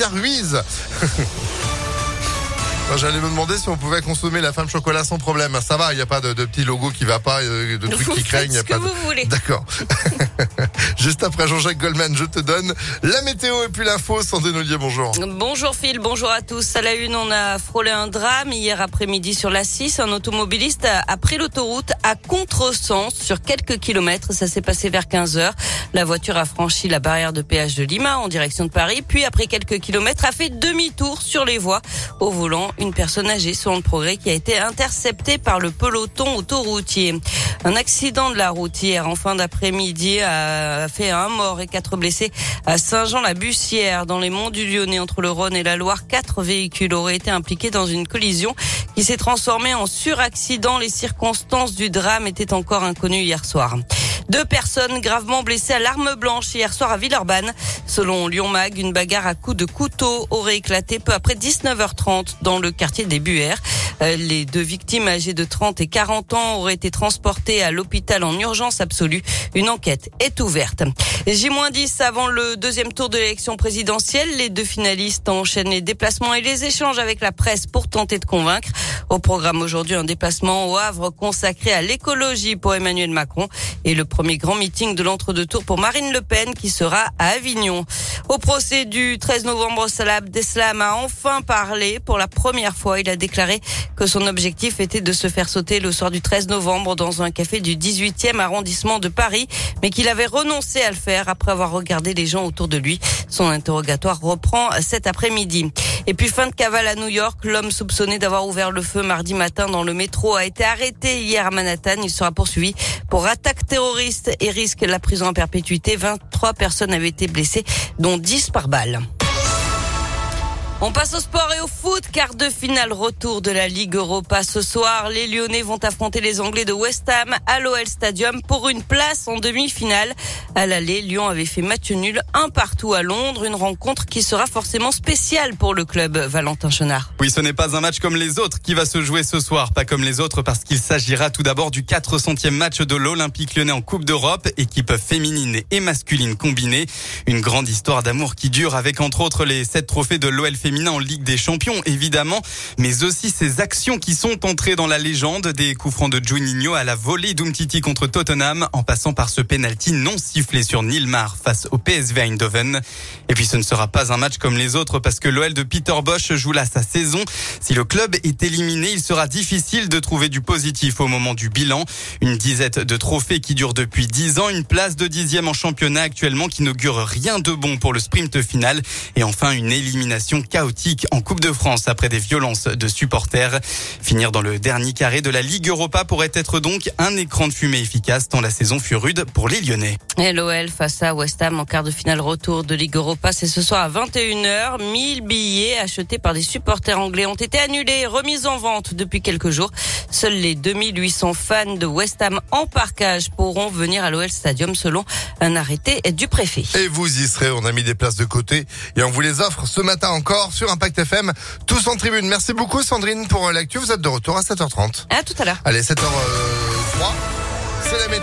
Olivia Ruiz. J'allais me demander si on pouvait consommer la femme chocolat sans problème. Ça va, il n'y a pas de, de, petit logo qui va pas, euh, de trucs qui craignent. Ce que vous voulez. D'accord. Juste après Jean-Jacques Goldman, je te donne la météo et puis l'info. Sandrine Ollier, bonjour. Bonjour Phil, bonjour à tous. À la une, on a frôlé un drame hier après-midi sur la 6. Un automobiliste a pris l'autoroute à contresens sur quelques kilomètres. Ça s'est passé vers 15 heures. La voiture a franchi la barrière de péage de Lima en direction de Paris, puis après quelques kilomètres a fait demi-tour sur les voies. Au volant, une personne âgée selon le progrès qui a été interceptée par le peloton autoroutier. Un accident de la route hier en fin d'après-midi a fait un mort et quatre blessés à Saint-Jean-la-Bussière dans les monts du Lyonnais entre le Rhône et la Loire. Quatre véhicules auraient été impliqués dans une collision qui s'est transformée en suraccident. Les circonstances du drame étaient encore inconnues hier soir. Deux personnes gravement blessées à l'arme blanche hier soir à Villeurbanne. Selon Lyon Mag, une bagarre à coups de couteau aurait éclaté peu après 19h30 dans le quartier des Buères. Euh, les deux victimes âgées de 30 et 40 ans auraient été transportées à l'hôpital en urgence absolue. Une enquête est ouverte. J-10 avant le deuxième tour de l'élection présidentielle. Les deux finalistes enchaînent les déplacements et les échanges avec la presse pour tenter de convaincre. Au programme aujourd'hui, un déplacement au Havre consacré à l'écologie pour Emmanuel Macron et le grand meeting de l'entre-deux tours pour Marine Le Pen qui sera à Avignon. Au procès du 13 novembre, Salah Abdeslam a enfin parlé. Pour la première fois, il a déclaré que son objectif était de se faire sauter le soir du 13 novembre dans un café du 18e arrondissement de Paris, mais qu'il avait renoncé à le faire après avoir regardé les gens autour de lui. Son interrogatoire reprend cet après-midi. Et puis fin de cavale à New York, l'homme soupçonné d'avoir ouvert le feu mardi matin dans le métro a été arrêté hier à Manhattan. Il sera poursuivi pour attaque terroriste et risque la prison à perpétuité. 23 personnes avaient été blessées, dont 10 par balle. On passe au sport et au foot. Quart de finale retour de la Ligue Europa ce soir. Les Lyonnais vont affronter les Anglais de West Ham à l'OL Stadium pour une place en demi-finale. À l'aller, Lyon avait fait match nul un partout à Londres. Une rencontre qui sera forcément spéciale pour le club Valentin Chenard. Oui, ce n'est pas un match comme les autres qui va se jouer ce soir. Pas comme les autres parce qu'il s'agira tout d'abord du 400e match de l'Olympique lyonnais en Coupe d'Europe, équipe féminine et masculine combinée. Une grande histoire d'amour qui dure avec entre autres les sept trophées de l'OL féminin en Ligue des Champions, évidemment, mais aussi ces actions qui sont entrées dans la légende des coups francs de Juninho à la volée d'Umtiti contre Tottenham, en passant par ce penalty non sur Nilmar face au PSV Eindhoven. Et puis ce ne sera pas un match comme les autres parce que l'OL de Peter Bosch joue là sa saison. Si le club est éliminé, il sera difficile de trouver du positif au moment du bilan. Une dizaine de trophées qui durent depuis dix ans, une place de dixième en championnat actuellement qui n'augure rien de bon pour le sprint final et enfin une élimination chaotique en Coupe de France après des violences de supporters. Finir dans le dernier carré de la Ligue Europa pourrait être donc un écran de fumée efficace tant la saison fut rude pour les Lyonnais. LOL face à West Ham en quart de finale retour de Ligue Europa, c'est ce soir à 21h. 1000 billets achetés par des supporters anglais ont été annulés, remis en vente depuis quelques jours. Seuls les 2800 fans de West Ham en parcage pourront venir à l'OL Stadium selon un arrêté du préfet. Et vous y serez, on a mis des places de côté et on vous les offre ce matin encore sur Impact FM, tous en tribune. Merci beaucoup Sandrine pour l'actu, vous êtes de retour à 7h30. À tout à l'heure. Allez, 7h03, c'est la météo.